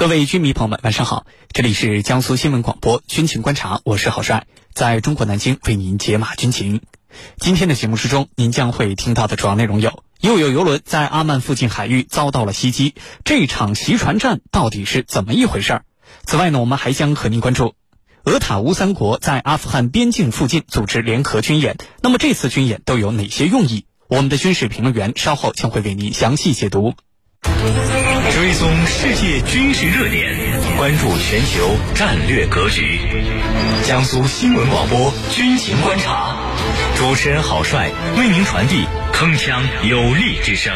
各位军迷朋友们，晚上好！这里是江苏新闻广播军情观察，我是郝帅，在中国南京为您解码军情。今天的节目之中，您将会听到的主要内容有：又有游轮在阿曼附近海域遭到了袭击，这场袭船战到底是怎么一回事儿？此外呢，我们还将和您关注俄塔乌三国在阿富汗边境附近组织联合军演，那么这次军演都有哪些用意？我们的军事评论员稍后将会为您详细解读。追踪世界军事热点，关注全球战略格局。江苏新闻广播军情观察，主持人郝帅为您传递铿锵有力之声。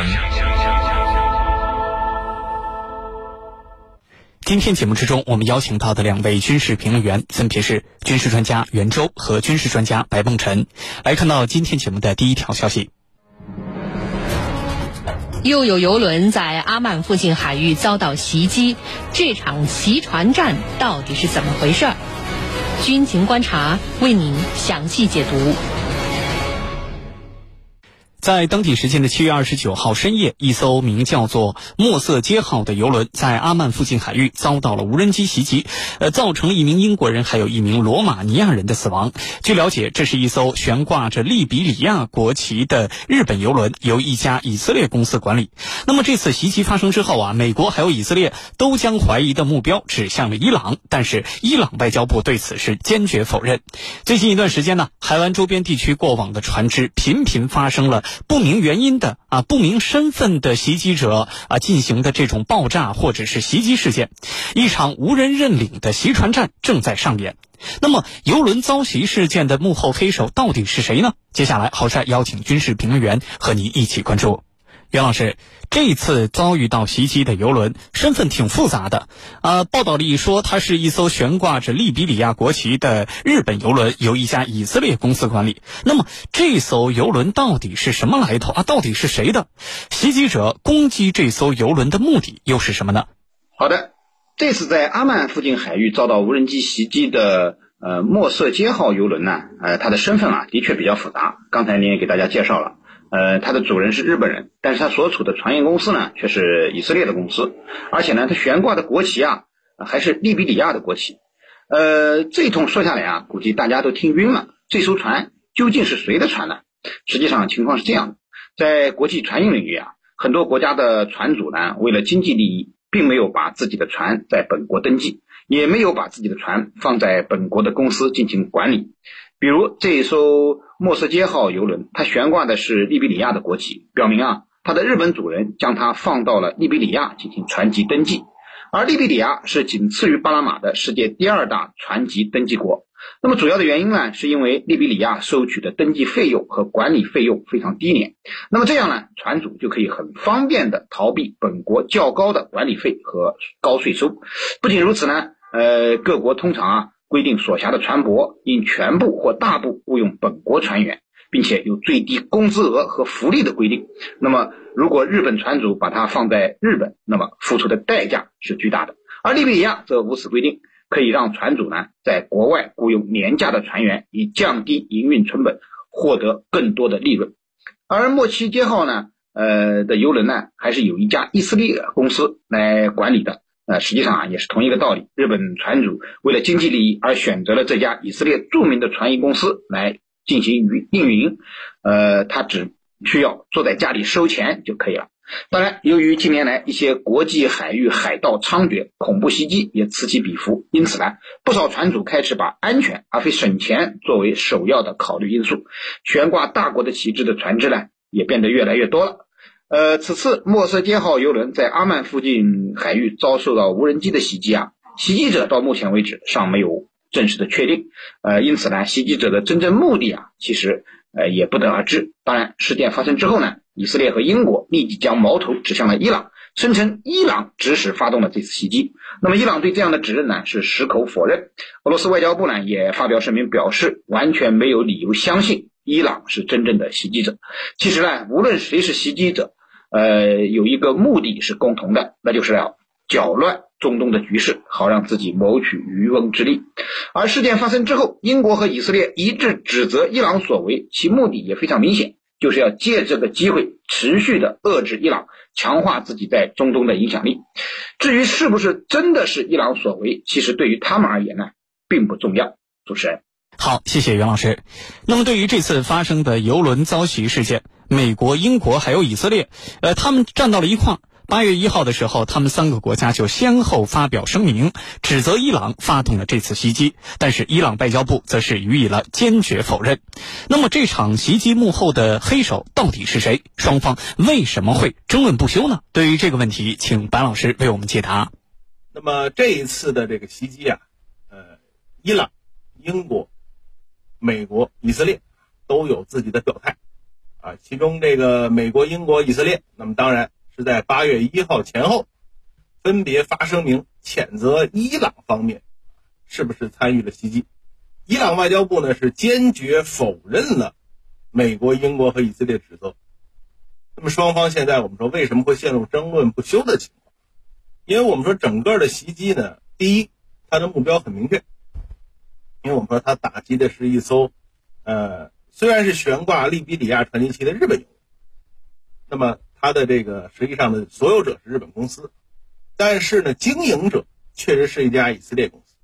今天节目之中，我们邀请到的两位军事评论员分别是军事专家袁周和军事专家白梦辰。来看到今天节目的第一条消息。又有游轮在阿曼附近海域遭到袭击，这场袭船战到底是怎么回事？军情观察为您详细解读。在当地时间的七月二十九号深夜，一艘名叫做“墨色街号”的游轮在阿曼附近海域遭到了无人机袭击，呃，造成了一名英国人还有一名罗马尼亚人的死亡。据了解，这是一艘悬挂着利比里亚国旗的日本游轮，由一家以色列公司管理。那么这次袭击发生之后啊，美国还有以色列都将怀疑的目标指向了伊朗，但是伊朗外交部对此是坚决否认。最近一段时间呢，海湾周边地区过往的船只频频发生了。不明原因的啊，不明身份的袭击者啊进行的这种爆炸或者是袭击事件，一场无人认领的袭船战正在上演。那么，游轮遭袭事件的幕后黑手到底是谁呢？接下来，郝帅邀请军事评论员和你一起关注。袁老师，这次遭遇到袭击的游轮身份挺复杂的，啊，报道里说它是一艘悬挂着利比里亚国旗的日本游轮，由一家以色列公司管理。那么这艘游轮到底是什么来头啊？到底是谁的？袭击者攻击这艘游轮的目的又是什么呢？好的，这次在阿曼附近海域遭到无人机袭击的呃墨色街号游轮呢，呃，它的身份啊的确比较复杂。刚才您也给大家介绍了。呃，它的主人是日本人，但是他所处的船运公司呢，却是以色列的公司，而且呢，它悬挂的国旗啊，还是利比里亚的国旗。呃，这一通说下来啊，估计大家都听晕了。这艘船究竟是谁的船呢？实际上情况是这样的，在国际船运领域啊，很多国家的船主呢，为了经济利益，并没有把自己的船在本国登记，也没有把自己的船放在本国的公司进行管理。比如这一艘莫斯街号游轮，它悬挂的是利比里亚的国旗，表明啊，它的日本主人将它放到了利比里亚进行船籍登记。而利比里亚是仅次于巴拿马的世界第二大船籍登记国。那么主要的原因呢，是因为利比里亚收取的登记费用和管理费用非常低廉。那么这样呢，船主就可以很方便的逃避本国较高的管理费和高税收。不仅如此呢，呃，各国通常啊。规定所辖的船舶应全部或大部雇佣本国船员，并且有最低工资额和福利的规定。那么，如果日本船主把它放在日本，那么付出的代价是巨大的。而利比亚则无此规定，可以让船主呢在国外雇佣廉价的船员，以降低营运成本，获得更多的利润。而莫奇街号呢，呃的游轮呢，还是有一家以色列公司来管理的。呃，实际上啊，也是同一个道理。日本船主为了经济利益而选择了这家以色列著名的船运公司来进行运运营，呃，他只需要坐在家里收钱就可以了。当然，由于近年来一些国际海域海盗猖獗，恐怖袭击也此起彼伏，因此呢，不少船主开始把安全而非省钱作为首要的考虑因素，悬挂大国的旗帜的船只呢，也变得越来越多了。呃，此次莫瑟街号游轮在阿曼附近海域遭受到无人机的袭击啊，袭击者到目前为止尚没有正式的确定，呃，因此呢，袭击者的真正目的啊，其实呃也不得而知。当然，事件发生之后呢，以色列和英国立即将矛头指向了伊朗，声称伊朗指使发动了这次袭击。那么，伊朗对这样的指认呢是矢口否认。俄罗斯外交部呢也发表声明表示，完全没有理由相信。伊朗是真正的袭击者。其实呢，无论谁是袭击者，呃，有一个目的是共同的，那就是要搅乱中东的局势，好让自己谋取渔翁之利。而事件发生之后，英国和以色列一致指责伊朗所为，其目的也非常明显，就是要借这个机会持续的遏制伊朗，强化自己在中东的影响力。至于是不是真的是伊朗所为，其实对于他们而言呢，并不重要。主持人，好，谢谢袁老师。那么，对于这次发生的游轮遭袭事件，美国、英国还有以色列，呃，他们站到了一块儿。八月一号的时候，他们三个国家就先后发表声明，指责伊朗发动了这次袭击。但是，伊朗外交部则是予以了坚决否认。那么，这场袭击幕后的黑手到底是谁？双方为什么会争论不休呢？对于这个问题，请白老师为我们解答。那么，这一次的这个袭击啊，呃，伊朗、英国、美国、以色列都有自己的表态啊。其中，这个美国、英国、以色列，那么当然。是在八月一号前后，分别发声明谴责伊朗方面是不是参与了袭击。伊朗外交部呢是坚决否认了美国、英国和以色列指责。那么双方现在我们说为什么会陷入争论不休的情况？因为我们说整个的袭击呢，第一，它的目标很明确，因为我们说它打击的是一艘，呃，虽然是悬挂利比里亚传奇旗的日本游轮，那么。它的这个实际上的所有者是日本公司，但是呢，经营者确实是一家以色列公司。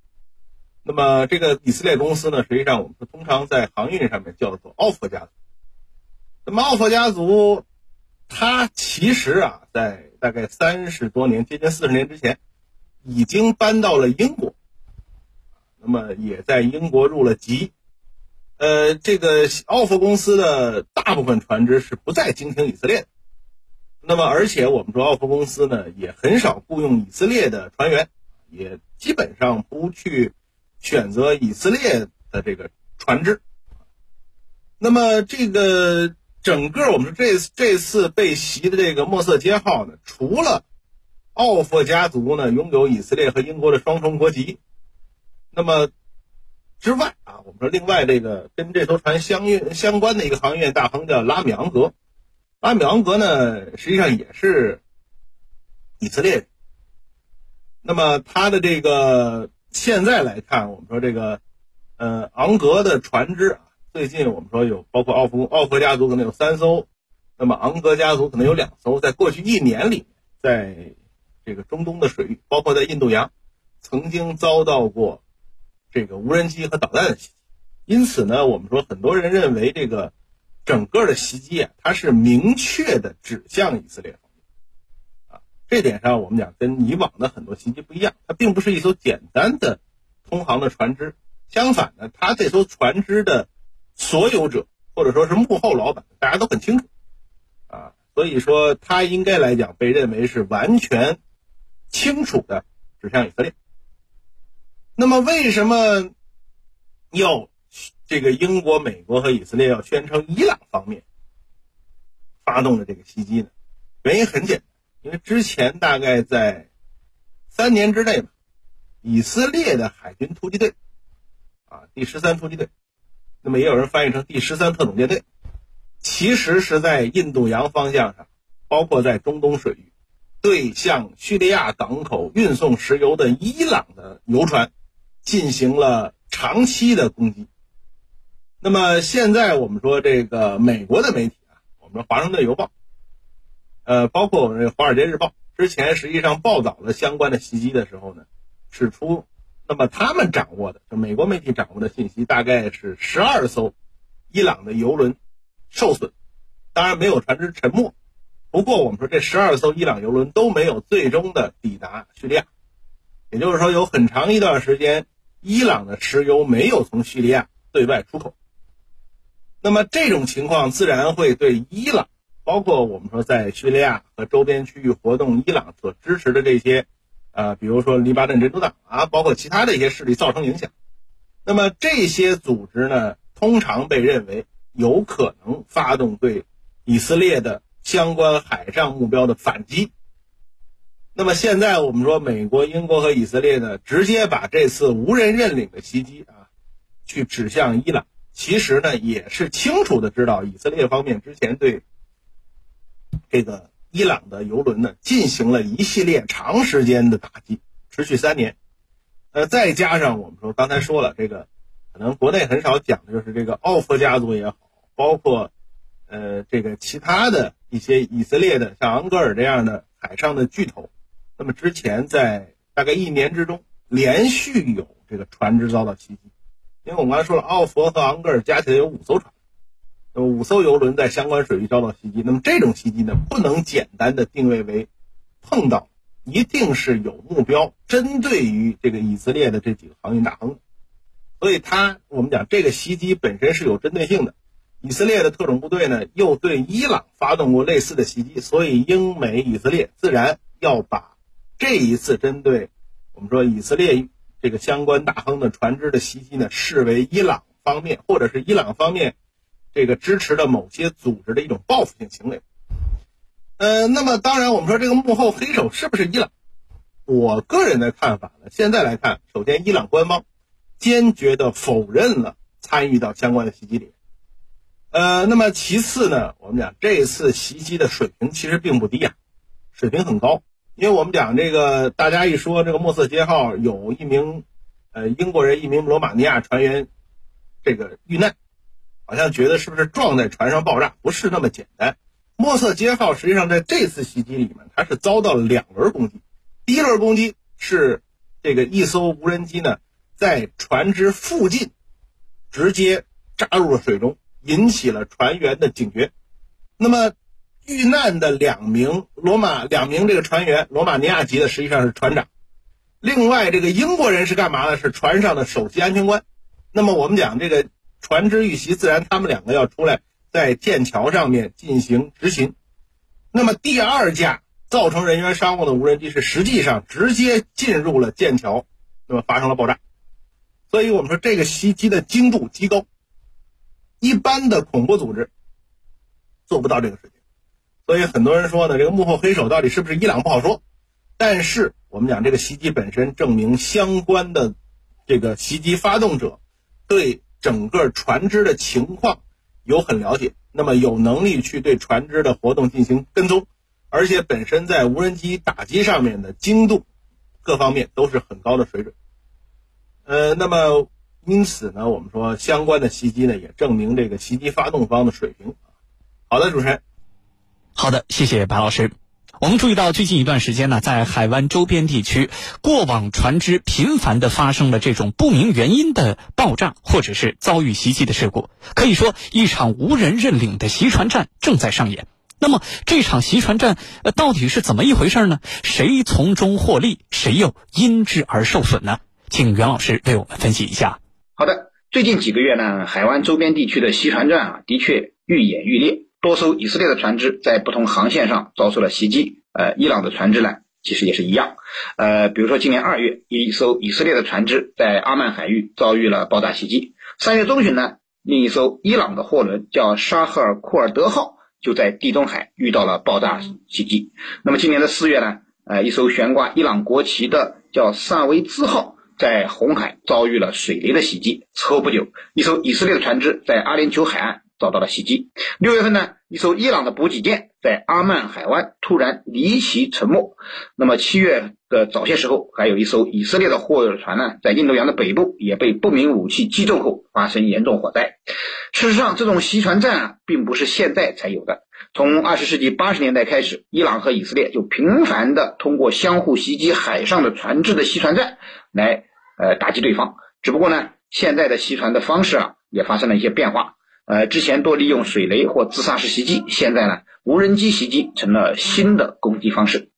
那么这个以色列公司呢，实际上我们通常在航运上面叫做奥佛家族。那么奥佛家族，它其实啊，在大概三十多年，接近四十年之前，已经搬到了英国，那么也在英国入了籍。呃，这个奥弗公司的大部分船只是不再经停以色列。那么，而且我们说，奥弗公司呢也很少雇佣以色列的船员，也基本上不去选择以色列的这个船只。那么，这个整个我们说这这次被袭的这个莫瑟街号呢，除了奥弗家族呢拥有以色列和英国的双重国籍，那么之外啊，我们说另外这个跟这艘船相运相关的一个航运大亨叫拉米昂格。拉米昂格呢，实际上也是以色列。那么他的这个现在来看，我们说这个呃昂格的船只啊，最近我们说有包括奥弗奥弗家族可能有三艘，那么昂格家族可能有两艘，在过去一年里，在这个中东的水域，包括在印度洋，曾经遭到过这个无人机和导弹的袭击。因此呢，我们说很多人认为这个。整个的袭击啊，它是明确的指向以色列方面，啊，这点上我们讲跟以往的很多袭击不一样，它并不是一艘简单的通航的船只，相反呢，它这艘船只的所有者或者说是幕后老板，大家都很清楚，啊，所以说它应该来讲被认为是完全清楚的指向以色列。那么为什么要？这个英国、美国和以色列要宣称伊朗方面发动的这个袭击呢？原因很简单，因为之前大概在三年之内吧，以色列的海军突击队啊，第十三突击队，那么也有人翻译成第十三特种舰队，其实是在印度洋方向上，包括在中东水域，对向叙利亚港口运送石油的伊朗的油船进行了长期的攻击。那么现在我们说这个美国的媒体啊，我们说《华盛顿邮报》，呃，包括我们《华尔街日报》，之前实际上报道了相关的袭击的时候呢，指出，那么他们掌握的，就美国媒体掌握的信息，大概是十二艘伊朗的油轮受损，当然没有船只沉没。不过我们说这十二艘伊朗油轮都没有最终的抵达叙利亚，也就是说有很长一段时间，伊朗的石油没有从叙利亚对外出口。那么这种情况自然会对伊朗，包括我们说在叙利亚和周边区域活动，伊朗所支持的这些，呃，比如说黎巴嫩真主党啊，包括其他的一些势力造成影响。那么这些组织呢，通常被认为有可能发动对以色列的相关海上目标的反击。那么现在我们说，美国、英国和以色列呢，直接把这次无人认领的袭击啊，去指向伊朗。其实呢，也是清楚的知道，以色列方面之前对这个伊朗的油轮呢进行了一系列长时间的打击，持续三年。呃，再加上我们说刚才说了，这个可能国内很少讲的就是这个奥弗家族也好，包括呃这个其他的一些以色列的像昂格尔这样的海上的巨头，那么之前在大概一年之中，连续有这个船只遭到袭击，因为我们刚才说了，奥佛和昂格尔加起来有五艘船，那么五艘游轮在相关水域遭到袭击，那么这种袭击呢，不能简单的定位为碰到，一定是有目标，针对于这个以色列的这几个航运大亨，所以他我们讲这个袭击本身是有针对性的。以色列的特种部队呢，又对伊朗发动过类似的袭击，所以英美以色列自然要把这一次针对我们说以色列这个相关大亨的船只的袭击呢，视为伊朗方面或者是伊朗方面这个支持的某些组织的一种报复性行为。呃，那么当然，我们说这个幕后黑手是不是伊朗？我个人的看法呢，现在来看，首先伊朗官方坚决的否认了参与到相关的袭击里。呃，那么其次呢，我们讲这次袭击的水平其实并不低啊，水平很高。因为我们讲这个，大家一说这个墨色街号有一名呃英国人、一名罗马尼亚船员这个遇难，好像觉得是不是撞在船上爆炸？不是那么简单。墨色街号实际上在这次袭击里面，它是遭到了两轮攻击。第一轮攻击是这个一艘无人机呢在船只附近直接扎入了水中。引起了船员的警觉，那么遇难的两名罗马两名这个船员，罗马尼亚籍的实际上是船长，另外这个英国人是干嘛呢？是船上的首席安全官。那么我们讲这个船只遇袭，自然他们两个要出来在剑桥上面进行执勤。那么第二架造成人员伤亡的无人机是实际上直接进入了剑桥，那么发生了爆炸。所以我们说这个袭击的精度极高。一般的恐怖组织做不到这个事情，所以很多人说呢，这个幕后黑手到底是不是伊朗不好说。但是我们讲这个袭击本身证明相关的这个袭击发动者对整个船只的情况有很了解，那么有能力去对船只的活动进行跟踪，而且本身在无人机打击上面的精度各方面都是很高的水准。呃，那么。因此呢，我们说相关的袭击呢，也证明这个袭击发动方的水平。好的，主持人。好的，谢谢白老师。我们注意到最近一段时间呢，在海湾周边地区，过往船只频繁的发生了这种不明原因的爆炸，或者是遭遇袭击的事故。可以说，一场无人认领的袭船战正在上演。那么，这场袭船战呃，到底是怎么一回事呢？谁从中获利，谁又因之而受损呢？请袁老师为我们分析一下。好的，最近几个月呢，海湾周边地区的袭船战啊，的确愈演愈烈，多艘以色列的船只在不同航线上遭受了袭击。呃，伊朗的船只呢，其实也是一样。呃，比如说今年二月，一艘以色列的船只在阿曼海域遭遇了爆炸袭击。三月中旬呢，另一艘伊朗的货轮叫沙赫尔库尔德号，就在地中海遇到了爆炸袭击。那么今年的四月呢，呃，一艘悬挂伊朗国旗的叫萨维兹号。在红海遭遇了水雷的袭击。此后不久，一艘以色列的船只在阿联酋海岸遭到了袭击。六月份呢，一艘伊朗的补给舰在阿曼海湾突然离奇沉没。那么七月的早些时候，还有一艘以色列的货船呢，在印度洋的北部也被不明武器击中后发生严重火灾。事实上，这种袭船战啊，并不是现在才有的。从二十世纪八十年代开始，伊朗和以色列就频繁的通过相互袭击海上的船只的袭船战来。呃，打击对方，只不过呢，现在的袭船的方式啊，也发生了一些变化。呃，之前多利用水雷或自杀式袭击，现在呢，无人机袭击成了新的攻击方式。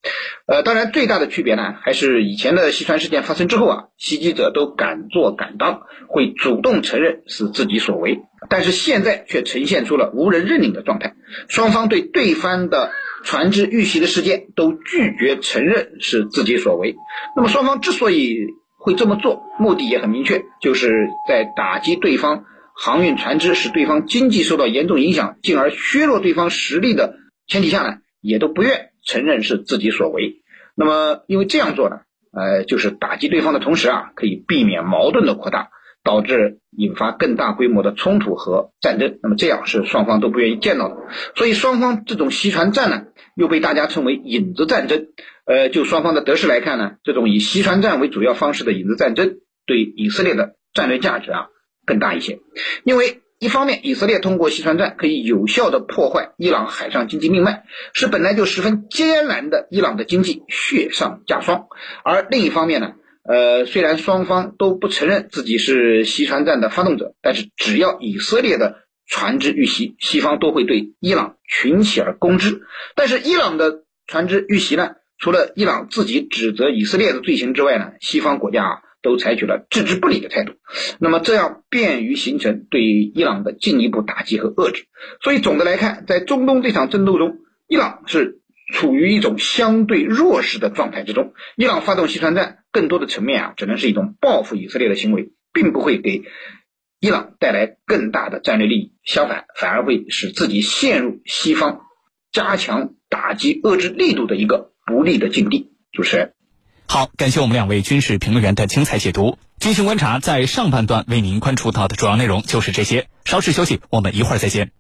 呃，当然最大的区别呢，还是以前的袭船事件发生之后啊，袭击者都敢做敢当，会主动承认是自己所为。但是现在却呈现出了无人认领的状态，双方对对方的船只遇袭的事件都拒绝承认是自己所为。那么双方之所以会这么做，目的也很明确，就是在打击对方航运船只，使对方经济受到严重影响，进而削弱对方实力的前提下呢，也都不愿承认是自己所为。那么，因为这样做呢，呃，就是打击对方的同时啊，可以避免矛盾的扩大。导致引发更大规模的冲突和战争，那么这样是双方都不愿意见到的。所以双方这种袭船战呢，又被大家称为影子战争。呃，就双方的得失来看呢，这种以袭船战为主要方式的影子战争，对以色列的战略价值啊更大一些。因为一方面，以色列通过西船战可以有效的破坏伊朗海上经济命脉，使本来就十分艰难的伊朗的经济雪上加霜；而另一方面呢，呃，虽然双方都不承认自己是西船战的发动者，但是只要以色列的船只遇袭，西方都会对伊朗群起而攻之。但是伊朗的船只遇袭呢，除了伊朗自己指责以色列的罪行之外呢，西方国家啊都采取了置之不理的态度。那么这样便于形成对伊朗的进一步打击和遏制。所以总的来看，在中东这场争斗中，伊朗是。处于一种相对弱势的状态之中，伊朗发动西川战，更多的层面啊，只能是一种报复以色列的行为，并不会给伊朗带来更大的战略利益，相反，反而会使自己陷入西方加强打击遏制力度的一个不利的境地。主持人，好，感谢我们两位军事评论员的精彩解读。军情观察在上半段为您关注到的主要内容就是这些，稍事休息，我们一会儿再见。